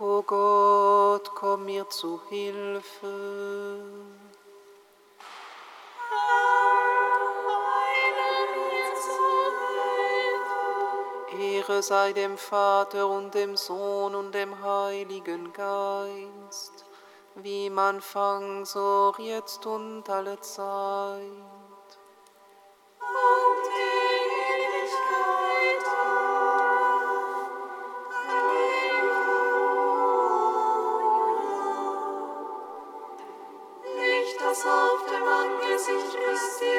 O Gott, komm mir zu Hilfe. Ehre sei dem Vater und dem Sohn und dem Heiligen Geist, wie im Anfang, so jetzt und alle Zeit. Weisheit und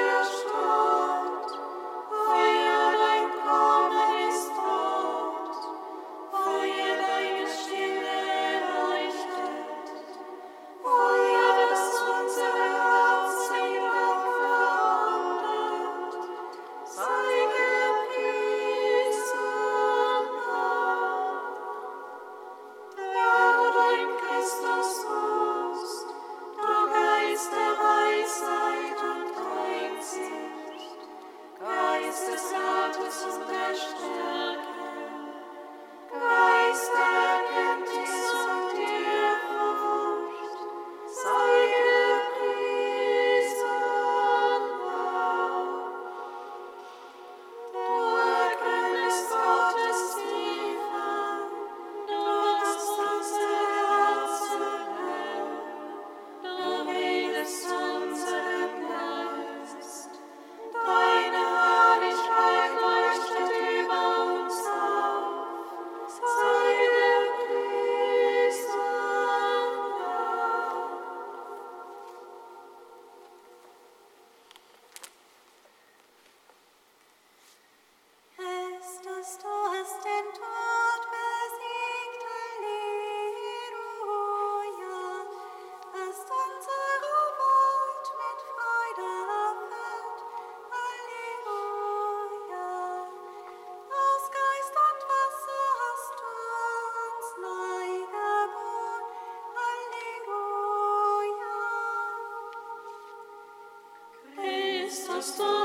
So.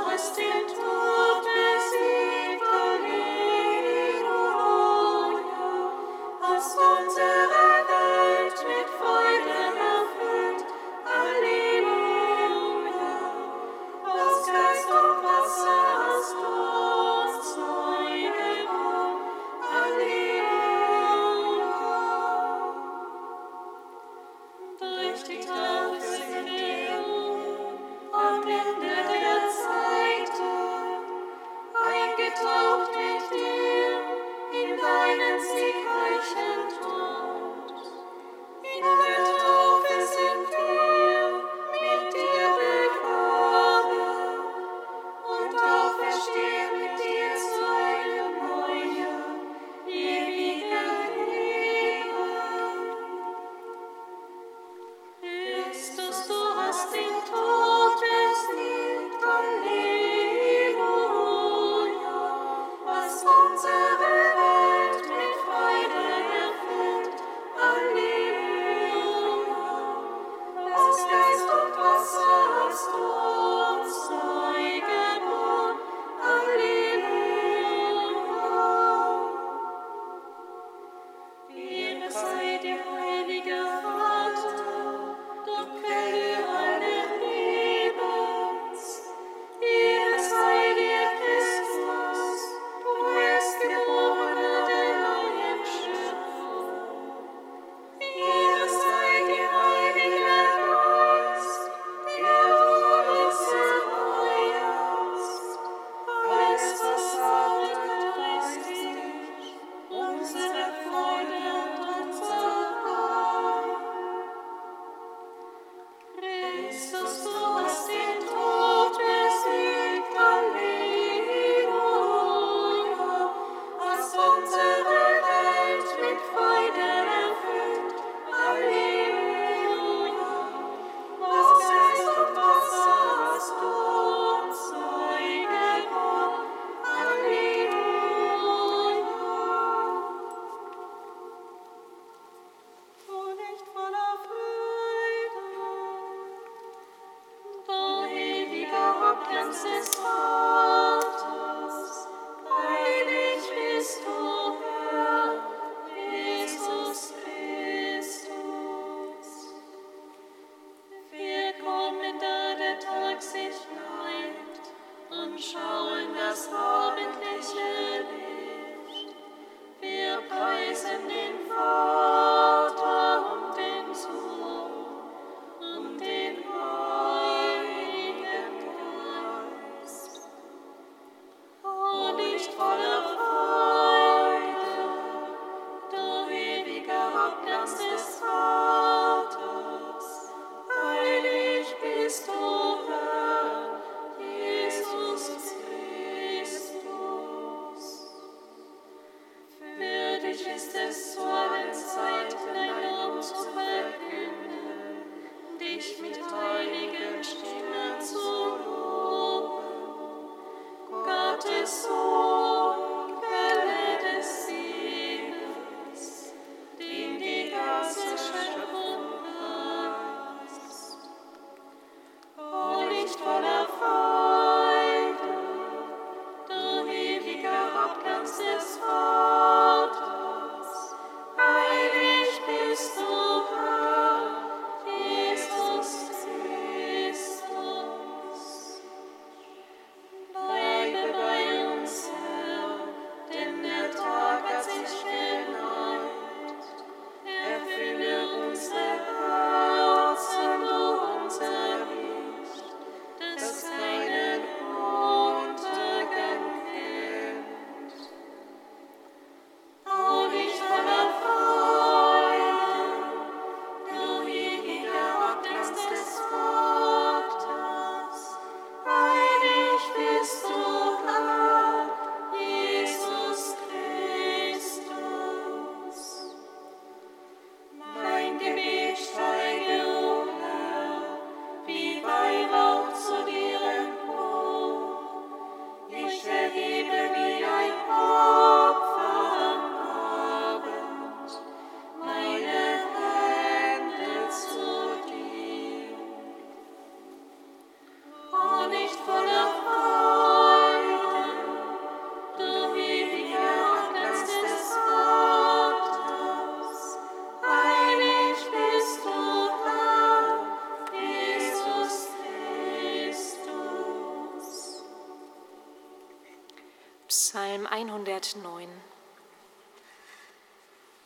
109.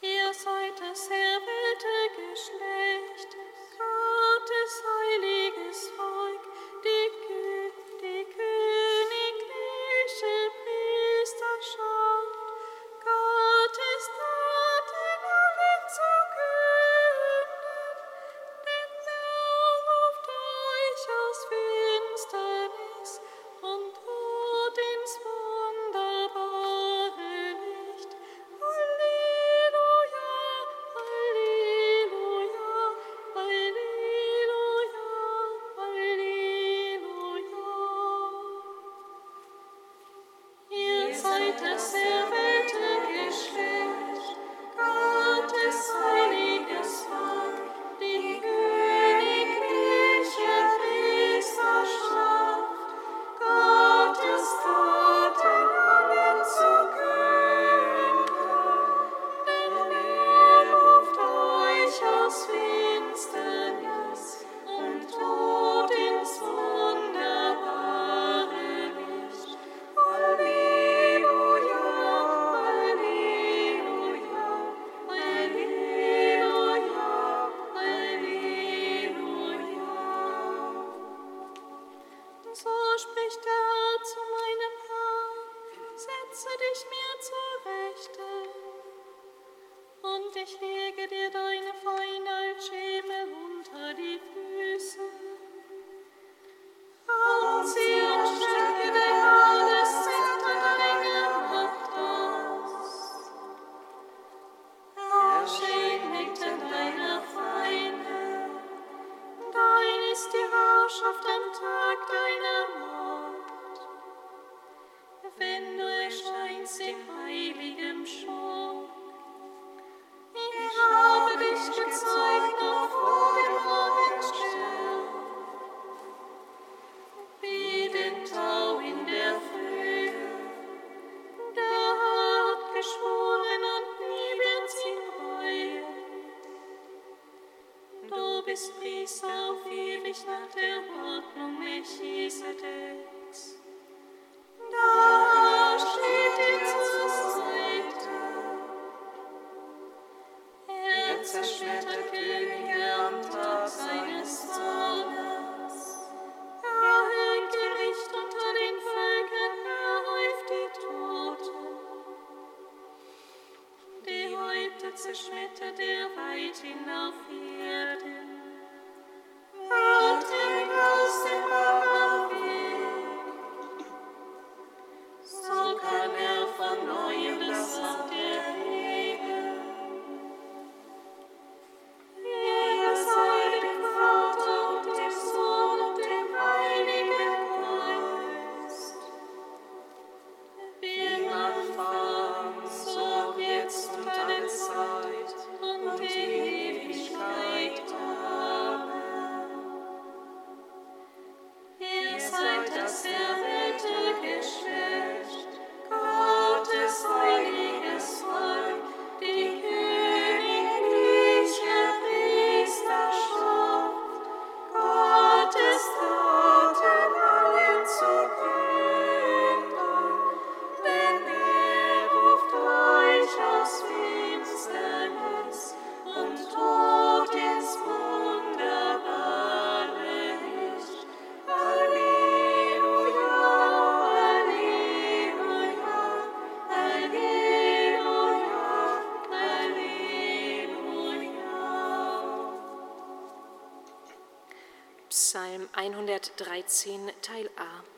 Ihr seid das erwählte Geschlecht, Gottes heiliges Volk, die, die königliche Priesterschaft, Gottes Taten in allen künden, denn er ruft euch aus Frieden. Ich lege dir deine Feinheit Schemel unter die Füße. Und sie umstellt Netze schmettert er weit hinauf Erden. Atmen aus dem 113 Teil A.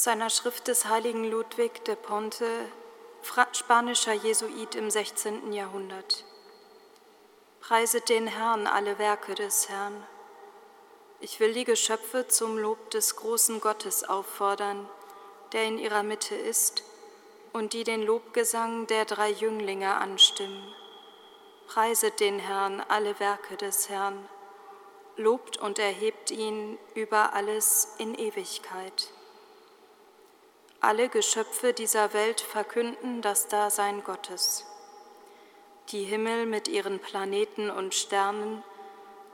Aus einer Schrift des heiligen Ludwig de Ponte, spanischer Jesuit im 16. Jahrhundert. Preiset den Herrn alle Werke des Herrn. Ich will die Geschöpfe zum Lob des großen Gottes auffordern, der in ihrer Mitte ist, und die den Lobgesang der drei Jünglinge anstimmen. Preiset den Herrn alle Werke des Herrn, lobt und erhebt ihn über alles in Ewigkeit. Alle Geschöpfe dieser Welt verkünden das Dasein Gottes. Die Himmel mit ihren Planeten und Sternen,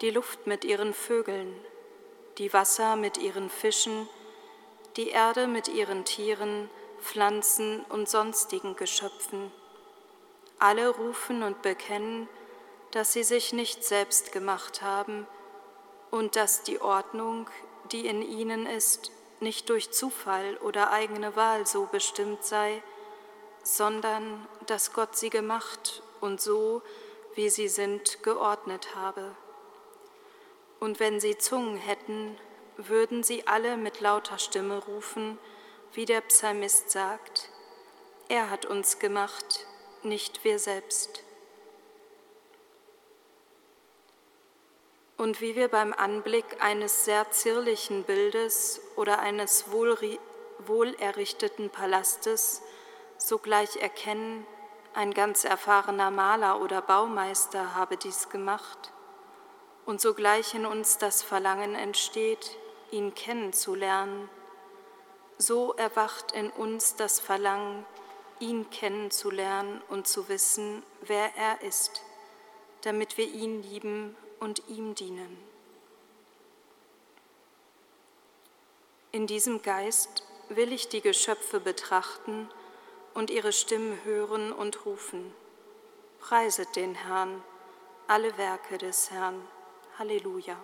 die Luft mit ihren Vögeln, die Wasser mit ihren Fischen, die Erde mit ihren Tieren, Pflanzen und sonstigen Geschöpfen. Alle rufen und bekennen, dass sie sich nicht selbst gemacht haben und dass die Ordnung, die in ihnen ist, nicht durch Zufall oder eigene Wahl so bestimmt sei, sondern dass Gott sie gemacht und so, wie sie sind, geordnet habe. Und wenn sie Zungen hätten, würden sie alle mit lauter Stimme rufen, wie der Psalmist sagt, er hat uns gemacht, nicht wir selbst. Und wie wir beim Anblick eines sehr zierlichen Bildes oder eines wohlerrichteten Palastes sogleich erkennen, ein ganz erfahrener Maler oder Baumeister habe dies gemacht, und sogleich in uns das Verlangen entsteht, ihn kennenzulernen, so erwacht in uns das Verlangen, ihn kennenzulernen und zu wissen, wer er ist, damit wir ihn lieben und ihm dienen. In diesem Geist will ich die Geschöpfe betrachten und ihre Stimmen hören und rufen. Preiset den Herrn, alle Werke des Herrn. Halleluja.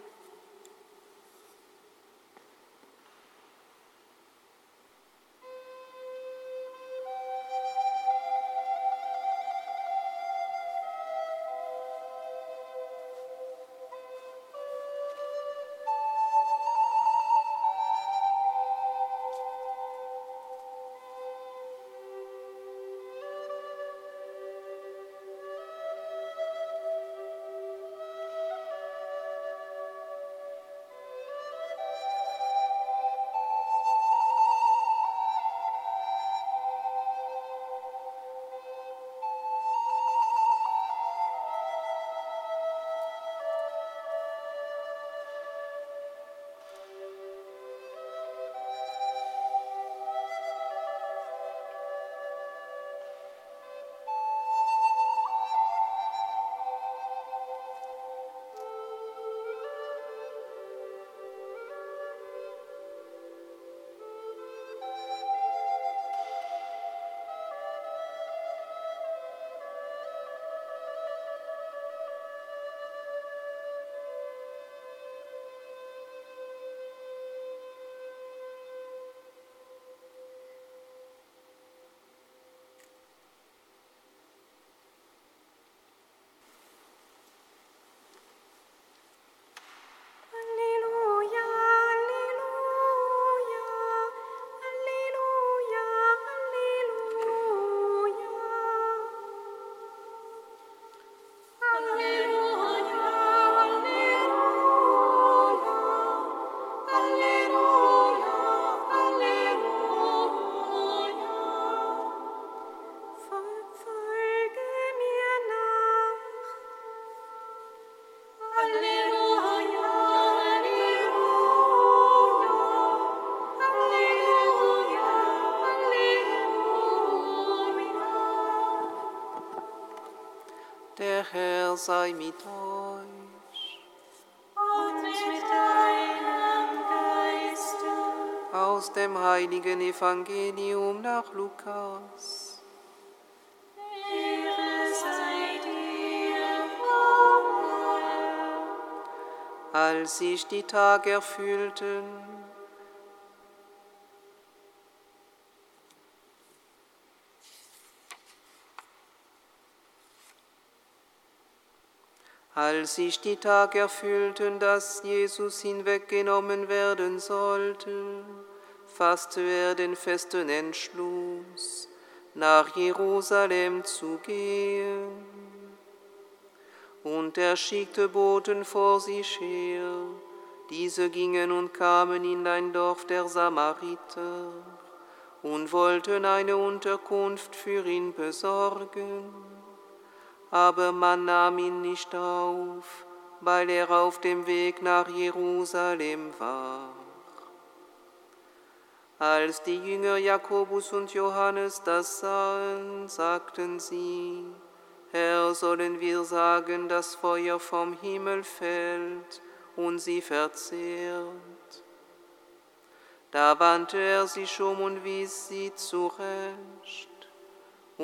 Sei mit euch. Und mit deinem Geiste. Aus dem heiligen Evangelium nach Lukas. Ehre sei dir, Als sich die Tage erfüllten, Als sich die Tage erfüllten, dass Jesus hinweggenommen werden sollte, fasste er den festen Entschluss, nach Jerusalem zu gehen. Und er schickte Boten vor sich her, diese gingen und kamen in ein Dorf der Samariter und wollten eine Unterkunft für ihn besorgen. Aber man nahm ihn nicht auf, weil er auf dem Weg nach Jerusalem war. Als die Jünger Jakobus und Johannes das sahen, sagten sie, Herr, sollen wir sagen, dass Feuer vom Himmel fällt und sie verzehrt? Da wandte er sich um und wies sie zurecht,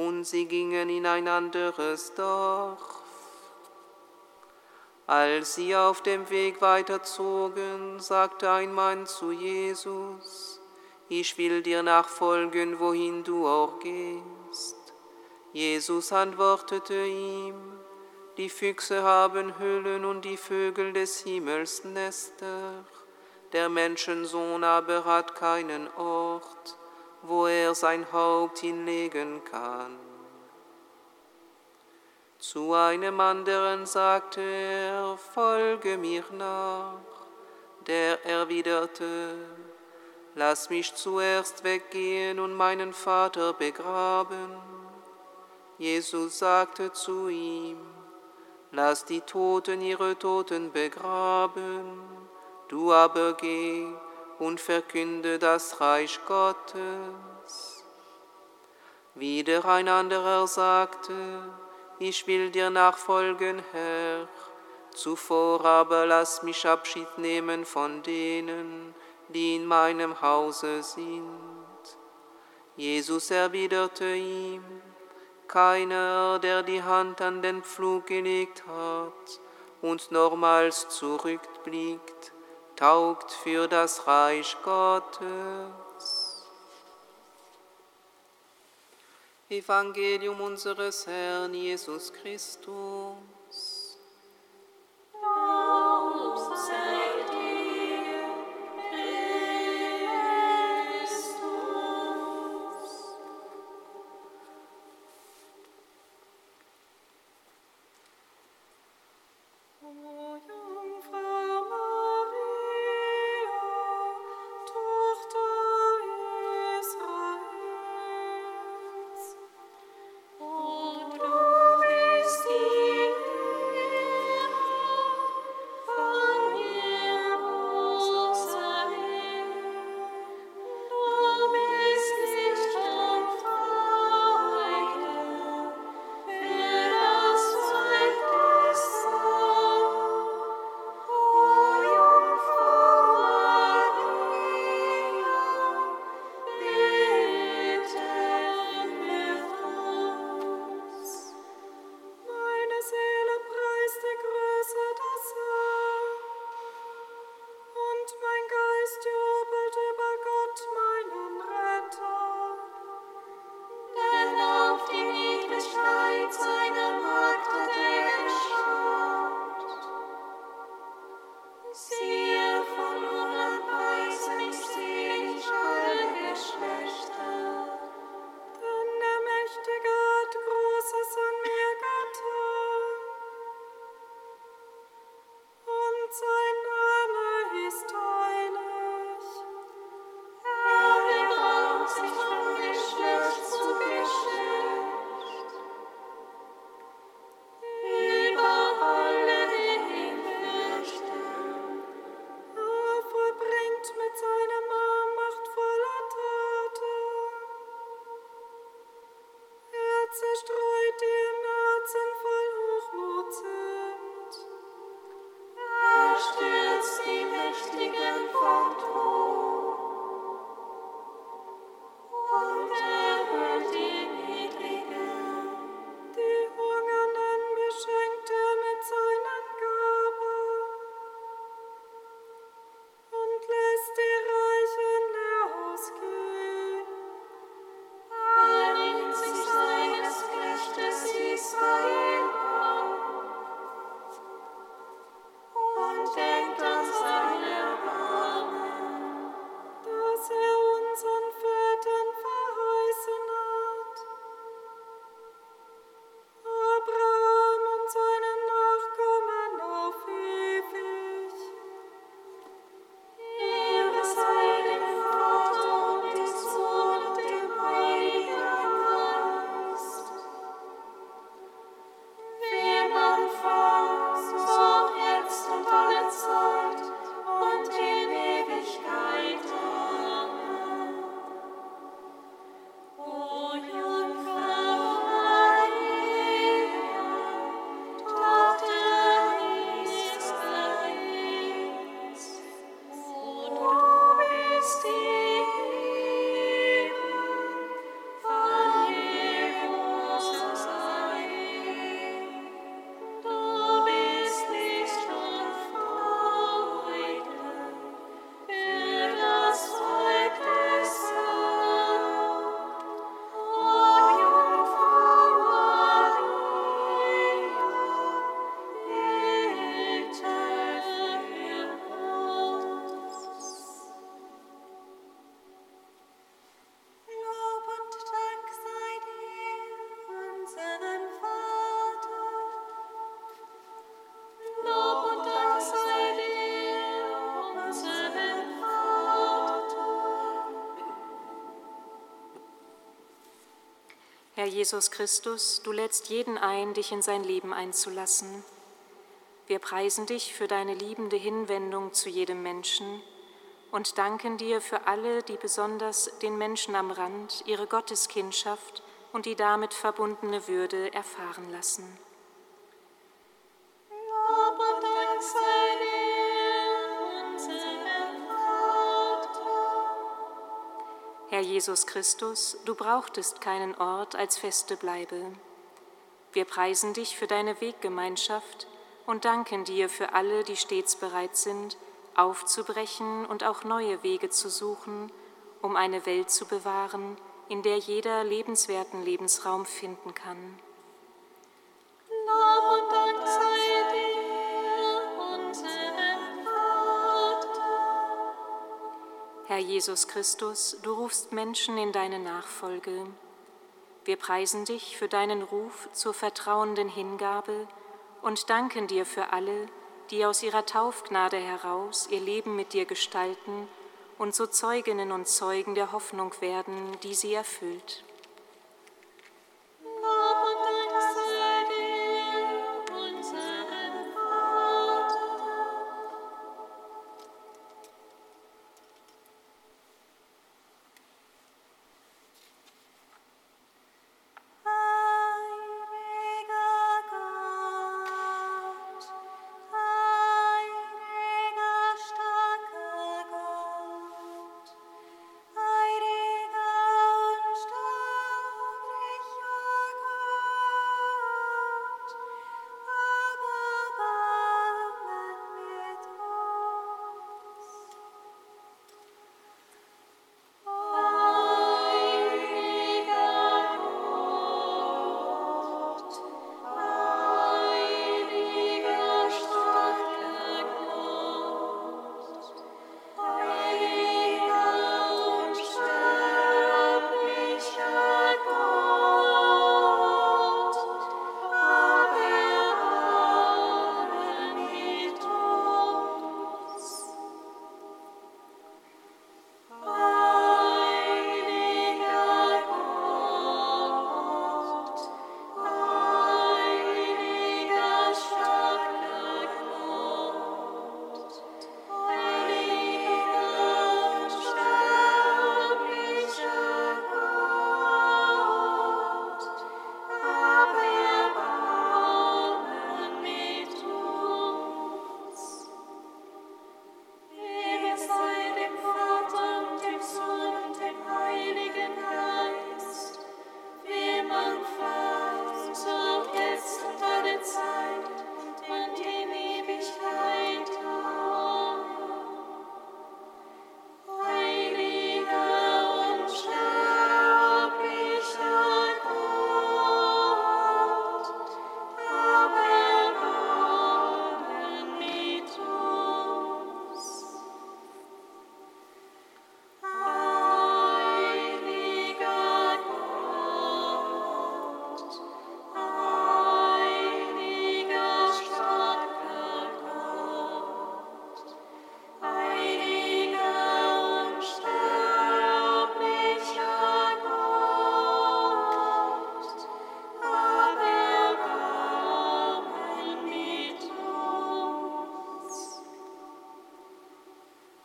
und sie gingen in ein anderes Dorf. Als sie auf dem Weg weiterzogen, sagte ein Mann zu Jesus, ich will dir nachfolgen, wohin du auch gehst. Jesus antwortete ihm, die Füchse haben Höhlen und die Vögel des Himmels Nester, der Menschensohn aber hat keinen Ort, wo er sein Haupt hinlegen kann. Zu einem anderen sagte er, folge mir nach. Der erwiderte, lass mich zuerst weggehen und meinen Vater begraben. Jesus sagte zu ihm, lass die Toten ihre Toten begraben, du aber geh und verkünde das Reich Gottes. Wieder ein anderer sagte, ich will dir nachfolgen, Herr, zuvor aber lass mich Abschied nehmen von denen, die in meinem Hause sind. Jesus erwiderte ihm, keiner, der die Hand an den Pflug gelegt hat und nochmals zurückblickt, taugt für das Reich Gottes. Evangelium unseres Herrn Jesus Christus. Jesus Christus, du lädst jeden ein, dich in sein Leben einzulassen. Wir preisen dich für deine liebende Hinwendung zu jedem Menschen und danken dir für alle, die besonders den Menschen am Rand ihre Gotteskindschaft und die damit verbundene Würde erfahren lassen. Herr Jesus Christus, du brauchtest keinen Ort als feste Bleibe. Wir preisen dich für deine Weggemeinschaft und danken dir für alle, die stets bereit sind, aufzubrechen und auch neue Wege zu suchen, um eine Welt zu bewahren, in der jeder lebenswerten Lebensraum finden kann. Lob Herr Jesus Christus, du rufst Menschen in deine Nachfolge. Wir preisen dich für deinen Ruf zur vertrauenden Hingabe und danken dir für alle, die aus ihrer Taufgnade heraus ihr Leben mit dir gestalten und so Zeuginnen und Zeugen der Hoffnung werden, die sie erfüllt.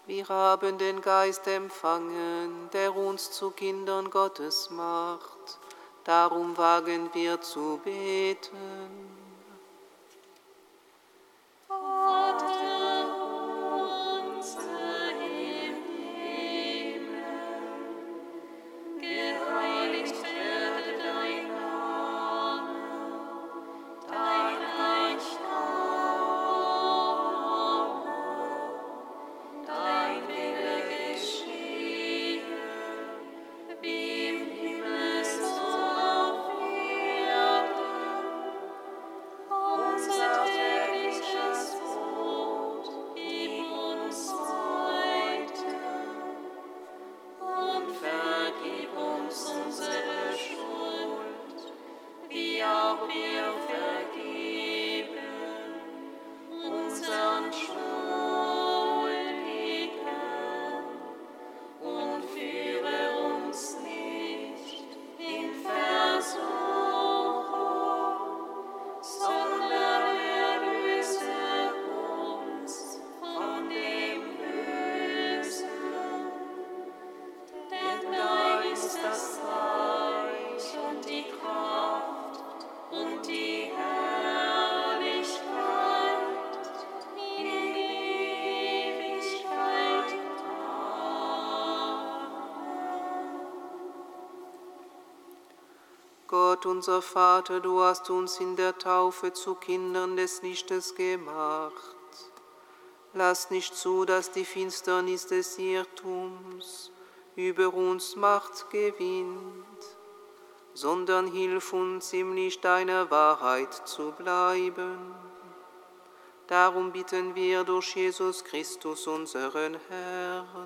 Wir haben den Geist empfangen, der uns zu Kindern Gottes macht. Darum wagen wir zu beten. Gott unser Vater, du hast uns in der Taufe zu Kindern des Lichtes gemacht. Lass nicht zu, dass die Finsternis des Irrtums über uns Macht gewinnt, sondern hilf uns im Licht deiner Wahrheit zu bleiben. Darum bitten wir durch Jesus Christus, unseren Herrn.